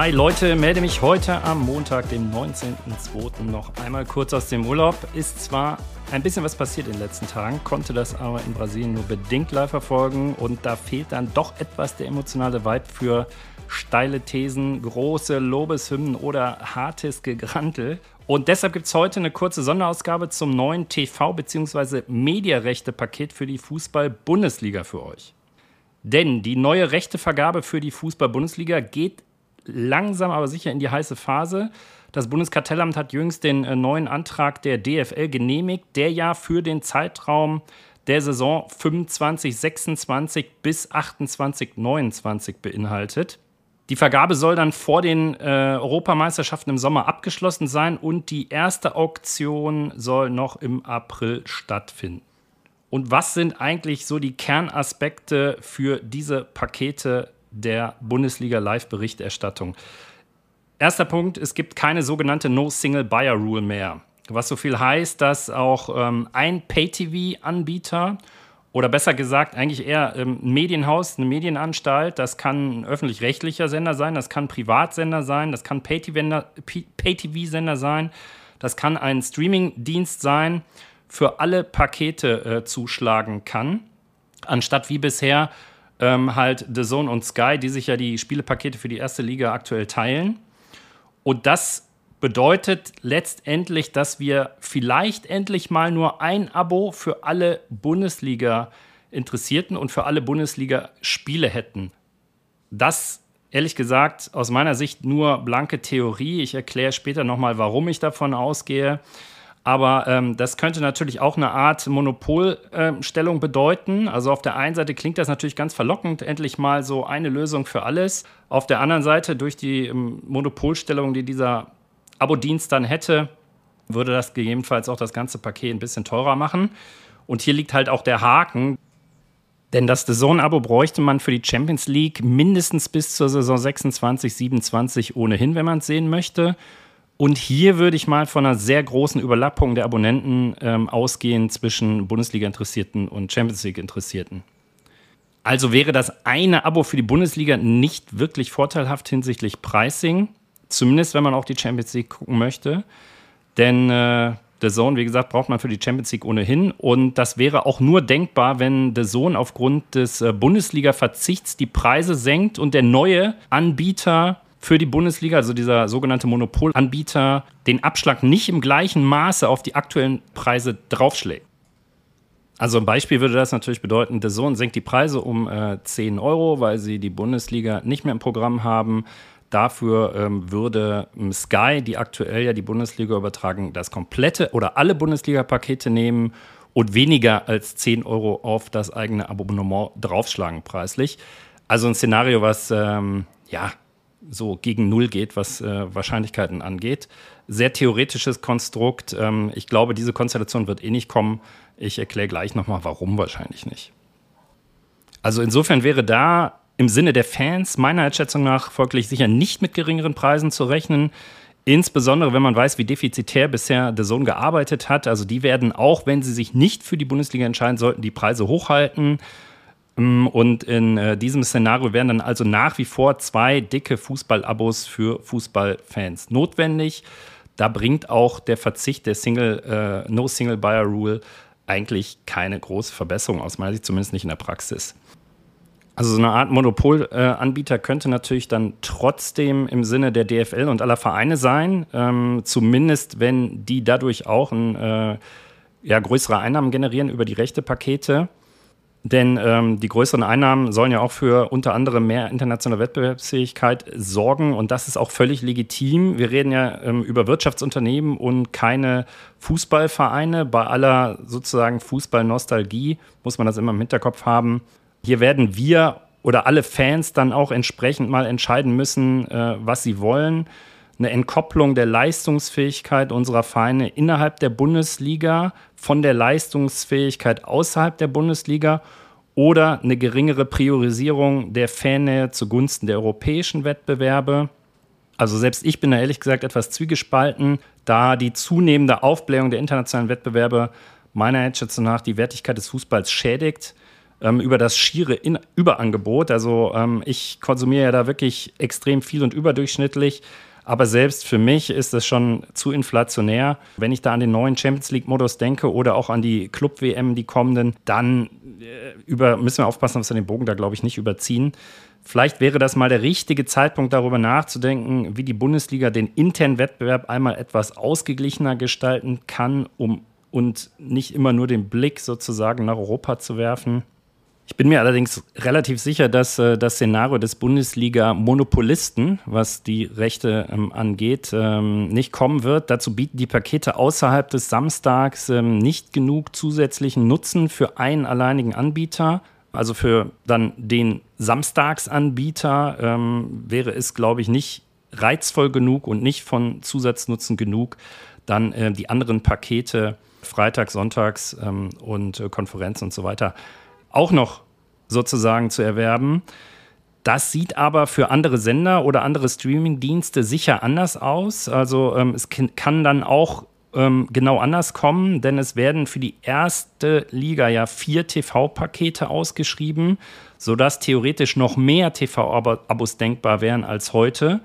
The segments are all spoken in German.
Hi Leute, melde mich heute am Montag, dem 19.02. noch einmal kurz aus dem Urlaub. Ist zwar ein bisschen was passiert in den letzten Tagen, konnte das aber in Brasilien nur bedingt live verfolgen und da fehlt dann doch etwas der emotionale Vibe für steile Thesen, große Lobeshymnen oder hartes Gegrantel. Und deshalb gibt es heute eine kurze Sonderausgabe zum neuen TV- bzw. Mediarechte-Paket für die Fußball-Bundesliga für euch. Denn die neue Rechtevergabe für die Fußball-Bundesliga geht langsam aber sicher in die heiße Phase. Das Bundeskartellamt hat jüngst den äh, neuen Antrag der DFL genehmigt, der ja für den Zeitraum der Saison 25, 26 bis 28, 29 beinhaltet. Die Vergabe soll dann vor den äh, Europameisterschaften im Sommer abgeschlossen sein und die erste Auktion soll noch im April stattfinden. Und was sind eigentlich so die Kernaspekte für diese Pakete der Bundesliga Live-Berichterstattung? Erster Punkt, es gibt keine sogenannte No-Single-Buyer-Rule mehr. Was so viel heißt, dass auch ähm, ein Pay-TV-Anbieter oder besser gesagt eigentlich eher ähm, ein Medienhaus, eine Medienanstalt, das kann ein öffentlich-rechtlicher Sender sein, das kann ein Privatsender sein, das kann Pay-TV-Sender sein, das kann ein Streaming-Dienst sein, für alle Pakete äh, zuschlagen kann, anstatt wie bisher ähm, halt The Zone und Sky, die sich ja die Spielepakete für die erste Liga aktuell teilen. Und das bedeutet letztendlich, dass wir vielleicht endlich mal nur ein Abo für alle Bundesliga-Interessierten und für alle Bundesliga-Spiele hätten. Das ehrlich gesagt aus meiner Sicht nur blanke Theorie. Ich erkläre später nochmal, warum ich davon ausgehe. Aber ähm, das könnte natürlich auch eine Art Monopolstellung äh, bedeuten. Also auf der einen Seite klingt das natürlich ganz verlockend, endlich mal so eine Lösung für alles. Auf der anderen Seite, durch die ähm, Monopolstellung, die dieser Abo-Dienst dann hätte, würde das gegebenenfalls auch das ganze Paket ein bisschen teurer machen. Und hier liegt halt auch der Haken. Denn das The Zone-Abo bräuchte man für die Champions League mindestens bis zur Saison 26, 27 ohnehin, wenn man es sehen möchte. Und hier würde ich mal von einer sehr großen Überlappung der Abonnenten ähm, ausgehen zwischen Bundesliga-Interessierten und Champions League-Interessierten. Also wäre das eine Abo für die Bundesliga nicht wirklich vorteilhaft hinsichtlich Pricing, zumindest wenn man auch die Champions League gucken möchte. Denn äh, The Zone, wie gesagt, braucht man für die Champions League ohnehin. Und das wäre auch nur denkbar, wenn The Zone aufgrund des äh, Bundesliga-Verzichts die Preise senkt und der neue Anbieter für die Bundesliga, also dieser sogenannte Monopolanbieter, den Abschlag nicht im gleichen Maße auf die aktuellen Preise draufschlägt. Also ein Beispiel würde das natürlich bedeuten, der Sohn senkt die Preise um äh, 10 Euro, weil sie die Bundesliga nicht mehr im Programm haben. Dafür ähm, würde ähm, Sky, die aktuell ja die Bundesliga übertragen, das komplette oder alle Bundesliga-Pakete nehmen und weniger als 10 Euro auf das eigene Abonnement draufschlagen preislich. Also ein Szenario, was ähm, ja so gegen Null geht, was äh, Wahrscheinlichkeiten angeht. Sehr theoretisches Konstrukt. Ähm, ich glaube, diese Konstellation wird eh nicht kommen. Ich erkläre gleich nochmal, warum wahrscheinlich nicht. Also insofern wäre da im Sinne der Fans meiner Einschätzung nach folglich sicher nicht mit geringeren Preisen zu rechnen. Insbesondere, wenn man weiß, wie defizitär bisher der Sohn gearbeitet hat. Also die werden auch, wenn sie sich nicht für die Bundesliga entscheiden sollten, die Preise hochhalten. Mm, und in äh, diesem Szenario wären dann also nach wie vor zwei dicke Fußballabos für Fußballfans notwendig. Da bringt auch der Verzicht der Single, äh, No Single Buyer Rule eigentlich keine große Verbesserung aus meiner Sicht, zumindest nicht in der Praxis. Also so eine Art Monopolanbieter äh, könnte natürlich dann trotzdem im Sinne der DFL und aller Vereine sein, ähm, zumindest wenn die dadurch auch ein, äh, ja, größere Einnahmen generieren über die Rechtepakete. Denn ähm, die größeren Einnahmen sollen ja auch für unter anderem mehr internationale Wettbewerbsfähigkeit sorgen und das ist auch völlig legitim. Wir reden ja ähm, über Wirtschaftsunternehmen und keine Fußballvereine. Bei aller sozusagen Fußballnostalgie muss man das immer im Hinterkopf haben. Hier werden wir oder alle Fans dann auch entsprechend mal entscheiden müssen, äh, was sie wollen. Eine Entkopplung der Leistungsfähigkeit unserer Vereine innerhalb der Bundesliga von der Leistungsfähigkeit außerhalb der Bundesliga oder eine geringere Priorisierung der Fannähe zugunsten der europäischen Wettbewerbe. Also selbst ich bin da ehrlich gesagt etwas zwiegespalten, da die zunehmende Aufblähung der internationalen Wettbewerbe meiner Einschätzung nach die Wertigkeit des Fußballs schädigt ähm, über das schiere In Überangebot. Also ähm, ich konsumiere ja da wirklich extrem viel und überdurchschnittlich. Aber selbst für mich ist es schon zu inflationär. Wenn ich da an den neuen Champions League-Modus denke oder auch an die Club-WM, die kommenden, dann äh, über, müssen wir aufpassen, dass wir den Bogen da, glaube ich, nicht überziehen. Vielleicht wäre das mal der richtige Zeitpunkt, darüber nachzudenken, wie die Bundesliga den internen Wettbewerb einmal etwas ausgeglichener gestalten kann, um und nicht immer nur den Blick sozusagen nach Europa zu werfen. Ich bin mir allerdings relativ sicher, dass äh, das Szenario des Bundesliga-Monopolisten, was die Rechte ähm, angeht, ähm, nicht kommen wird. Dazu bieten die Pakete außerhalb des Samstags ähm, nicht genug zusätzlichen Nutzen für einen alleinigen Anbieter. Also für dann den Samstagsanbieter ähm, wäre es, glaube ich, nicht reizvoll genug und nicht von Zusatznutzen genug, dann äh, die anderen Pakete Freitags, Sonntags ähm, und äh, Konferenz und so weiter auch noch sozusagen zu erwerben. Das sieht aber für andere Sender oder andere Streaming-Dienste sicher anders aus. Also ähm, es kann dann auch ähm, genau anders kommen, denn es werden für die erste Liga ja vier TV-Pakete ausgeschrieben, sodass theoretisch noch mehr TV-Abos denkbar wären als heute.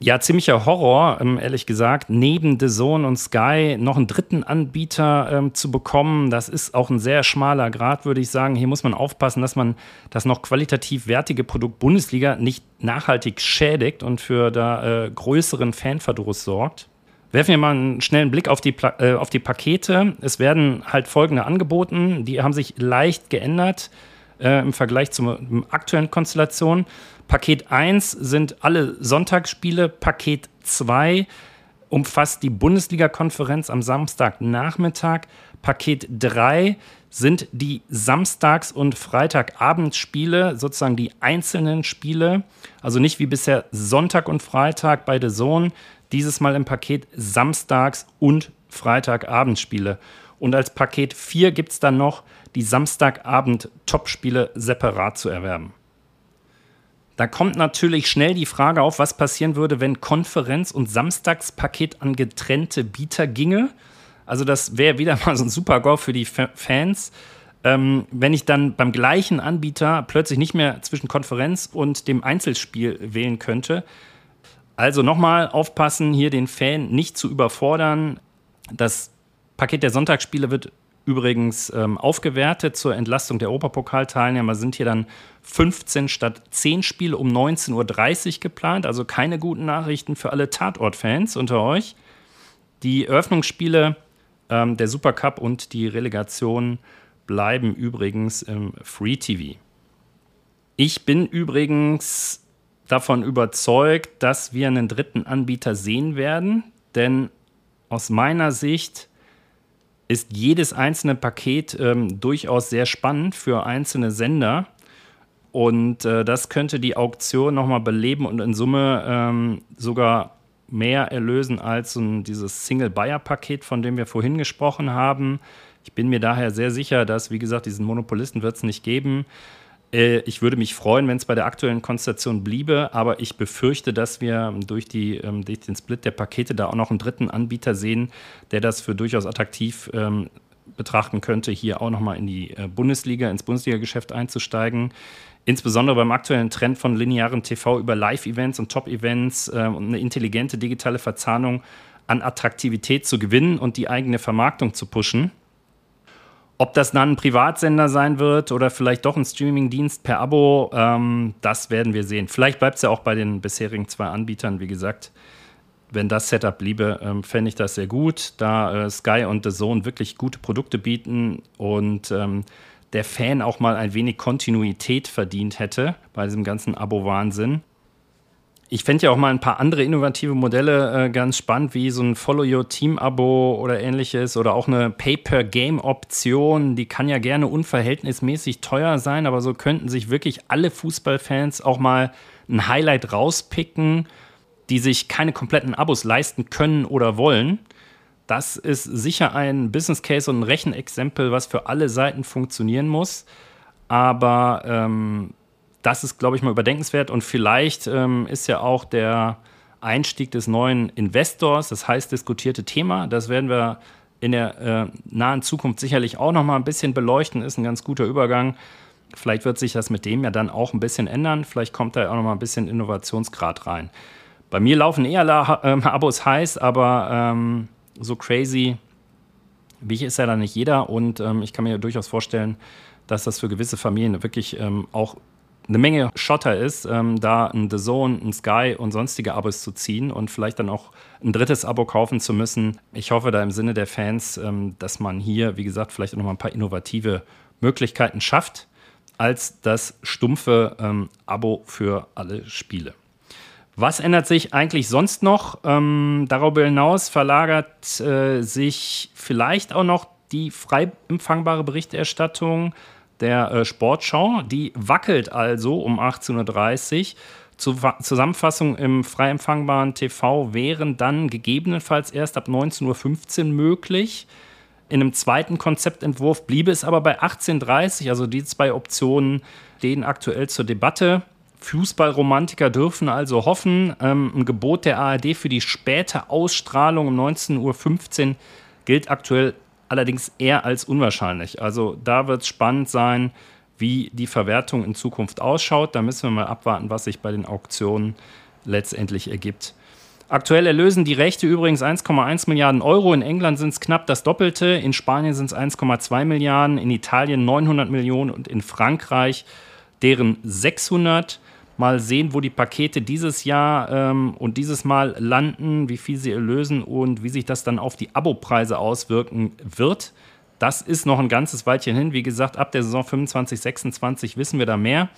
Ja, ziemlicher Horror, ähm, ehrlich gesagt, neben The Zone und Sky noch einen dritten Anbieter ähm, zu bekommen. Das ist auch ein sehr schmaler Grad, würde ich sagen. Hier muss man aufpassen, dass man das noch qualitativ wertige Produkt Bundesliga nicht nachhaltig schädigt und für da äh, größeren Fanverdruss sorgt. Werfen wir mal einen schnellen Blick auf die, äh, auf die Pakete. Es werden halt folgende angeboten. Die haben sich leicht geändert äh, im Vergleich zur aktuellen Konstellation. Paket 1 sind alle Sonntagsspiele. Paket 2 umfasst die Bundesliga-Konferenz am Samstagnachmittag. Paket 3 sind die Samstags- und Freitagabendspiele, sozusagen die einzelnen Spiele. Also nicht wie bisher Sonntag und Freitag bei The Zone, dieses Mal im Paket Samstags- und Freitagabendspiele. Und als Paket 4 gibt es dann noch die Samstagabend-Topspiele separat zu erwerben. Da kommt natürlich schnell die Frage auf, was passieren würde, wenn Konferenz und Samstagspaket an getrennte Bieter ginge. Also das wäre wieder mal so ein super Go für die Fans. Ähm, wenn ich dann beim gleichen Anbieter plötzlich nicht mehr zwischen Konferenz und dem Einzelspiel wählen könnte. Also nochmal aufpassen, hier den Fan nicht zu überfordern. Das Paket der Sonntagsspiele wird übrigens ähm, aufgewertet zur Entlastung der Europapokalteilnehmer sind hier dann 15 statt 10 Spiele um 19.30 Uhr geplant. Also keine guten Nachrichten für alle Tatort-Fans unter euch. Die Eröffnungsspiele ähm, der Supercup und die Relegation bleiben übrigens im Free TV. Ich bin übrigens davon überzeugt, dass wir einen dritten Anbieter sehen werden, denn aus meiner Sicht ist jedes einzelne Paket ähm, durchaus sehr spannend für einzelne Sender. Und äh, das könnte die Auktion nochmal beleben und in Summe ähm, sogar mehr erlösen als so dieses Single-Buyer-Paket, von dem wir vorhin gesprochen haben. Ich bin mir daher sehr sicher, dass, wie gesagt, diesen Monopolisten wird es nicht geben. Äh, ich würde mich freuen, wenn es bei der aktuellen Konstellation bliebe, aber ich befürchte, dass wir durch, die, ähm, durch den Split der Pakete da auch noch einen dritten Anbieter sehen, der das für durchaus attraktiv ähm, betrachten könnte, hier auch nochmal in die äh, Bundesliga, ins Bundesliga-Geschäft einzusteigen. Insbesondere beim aktuellen Trend von linearen TV über Live-Events und Top-Events äh, und eine intelligente digitale Verzahnung an Attraktivität zu gewinnen und die eigene Vermarktung zu pushen. Ob das dann ein Privatsender sein wird oder vielleicht doch ein Streamingdienst per Abo, ähm, das werden wir sehen. Vielleicht bleibt es ja auch bei den bisherigen zwei Anbietern, wie gesagt. Wenn das Setup bliebe, ähm, fände ich das sehr gut, da äh, Sky und The Zone wirklich gute Produkte bieten und ähm, der Fan auch mal ein wenig Kontinuität verdient hätte bei diesem ganzen Abo-Wahnsinn. Ich fände ja auch mal ein paar andere innovative Modelle äh, ganz spannend, wie so ein Follow Your Team-Abo oder ähnliches oder auch eine Pay-per-Game-Option. Die kann ja gerne unverhältnismäßig teuer sein, aber so könnten sich wirklich alle Fußballfans auch mal ein Highlight rauspicken die sich keine kompletten Abos leisten können oder wollen. Das ist sicher ein Business Case und ein Rechenexempel, was für alle Seiten funktionieren muss. Aber ähm, das ist, glaube ich, mal überdenkenswert. Und vielleicht ähm, ist ja auch der Einstieg des neuen Investors, das heißt diskutierte Thema. Das werden wir in der äh, nahen Zukunft sicherlich auch noch mal ein bisschen beleuchten. Ist ein ganz guter Übergang. Vielleicht wird sich das mit dem ja dann auch ein bisschen ändern. Vielleicht kommt da auch noch mal ein bisschen Innovationsgrad rein. Bei mir laufen eher La äh, Abos heiß, aber ähm, so crazy wie ich ist ja da nicht jeder. Und ähm, ich kann mir durchaus vorstellen, dass das für gewisse Familien wirklich ähm, auch eine Menge Schotter ist, ähm, da ein The Zone, ein Sky und sonstige Abos zu ziehen und vielleicht dann auch ein drittes Abo kaufen zu müssen. Ich hoffe da im Sinne der Fans, ähm, dass man hier, wie gesagt, vielleicht noch mal ein paar innovative Möglichkeiten schafft, als das stumpfe ähm, Abo für alle Spiele. Was ändert sich eigentlich sonst noch? Ähm, darüber hinaus verlagert äh, sich vielleicht auch noch die frei empfangbare Berichterstattung der äh, Sportschau. Die wackelt also um 18.30 Uhr. Zusammenfassung im frei empfangbaren TV wären dann gegebenenfalls erst ab 19.15 Uhr möglich. In einem zweiten Konzeptentwurf bliebe es aber bei 18.30 Uhr. Also die zwei Optionen stehen aktuell zur Debatte. Fußballromantiker dürfen also hoffen. Ähm, ein Gebot der ARD für die späte Ausstrahlung um 19.15 Uhr gilt aktuell allerdings eher als unwahrscheinlich. Also da wird es spannend sein, wie die Verwertung in Zukunft ausschaut. Da müssen wir mal abwarten, was sich bei den Auktionen letztendlich ergibt. Aktuell erlösen die Rechte übrigens 1,1 Milliarden Euro. In England sind es knapp das Doppelte, in Spanien sind es 1,2 Milliarden, in Italien 900 Millionen und in Frankreich deren 600. Mal sehen, wo die Pakete dieses Jahr ähm, und dieses Mal landen, wie viel sie erlösen und wie sich das dann auf die Abopreise auswirken wird. Das ist noch ein ganzes Weilchen hin. Wie gesagt, ab der Saison 25, 26 wissen wir da mehr.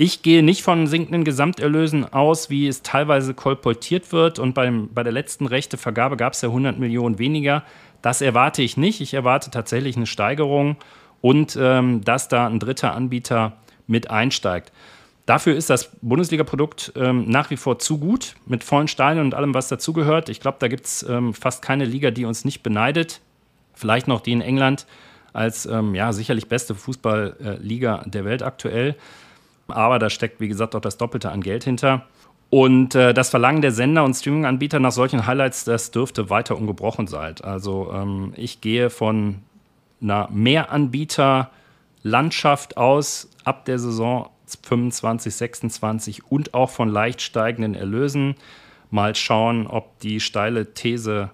Ich gehe nicht von sinkenden Gesamterlösen aus, wie es teilweise kolportiert wird. Und beim, bei der letzten Rechtevergabe gab es ja 100 Millionen weniger. Das erwarte ich nicht. Ich erwarte tatsächlich eine Steigerung und ähm, dass da ein dritter Anbieter mit einsteigt. Dafür ist das Bundesliga-Produkt ähm, nach wie vor zu gut, mit vollen Steinen und allem, was dazugehört. Ich glaube, da gibt es ähm, fast keine Liga, die uns nicht beneidet. Vielleicht noch die in England als ähm, ja, sicherlich beste Fußballliga der Welt aktuell. Aber da steckt, wie gesagt, auch das Doppelte an Geld hinter. Und äh, das Verlangen der Sender und Streaming-Anbieter nach solchen Highlights, das dürfte weiter ungebrochen sein. Also ähm, ich gehe von einer Mehranbieter-Landschaft aus ab der Saison 25, 26 und auch von leicht steigenden Erlösen. Mal schauen, ob die steile These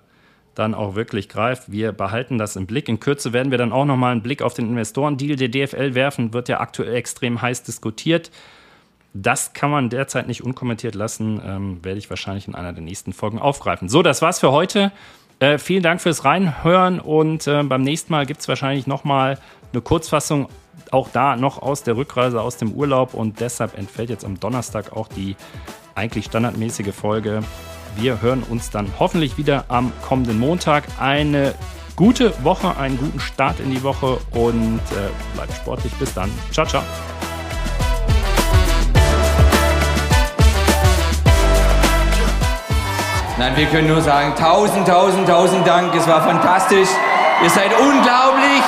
dann auch wirklich greift. Wir behalten das im Blick. In Kürze werden wir dann auch nochmal einen Blick auf den Investorendeal der DFL werfen. Wird ja aktuell extrem heiß diskutiert. Das kann man derzeit nicht unkommentiert lassen. Ähm, werde ich wahrscheinlich in einer der nächsten Folgen aufgreifen. So, das war's für heute. Äh, vielen Dank fürs Reinhören und äh, beim nächsten Mal gibt es wahrscheinlich nochmal eine Kurzfassung auch da noch aus der Rückreise, aus dem Urlaub und deshalb entfällt jetzt am Donnerstag auch die eigentlich standardmäßige Folge. Wir hören uns dann hoffentlich wieder am kommenden Montag. Eine gute Woche, einen guten Start in die Woche und äh, bleibt sportlich. Bis dann. Ciao, ciao. Nein, wir können nur sagen, tausend, tausend, tausend Dank. Es war fantastisch. Ihr seid unglaublich.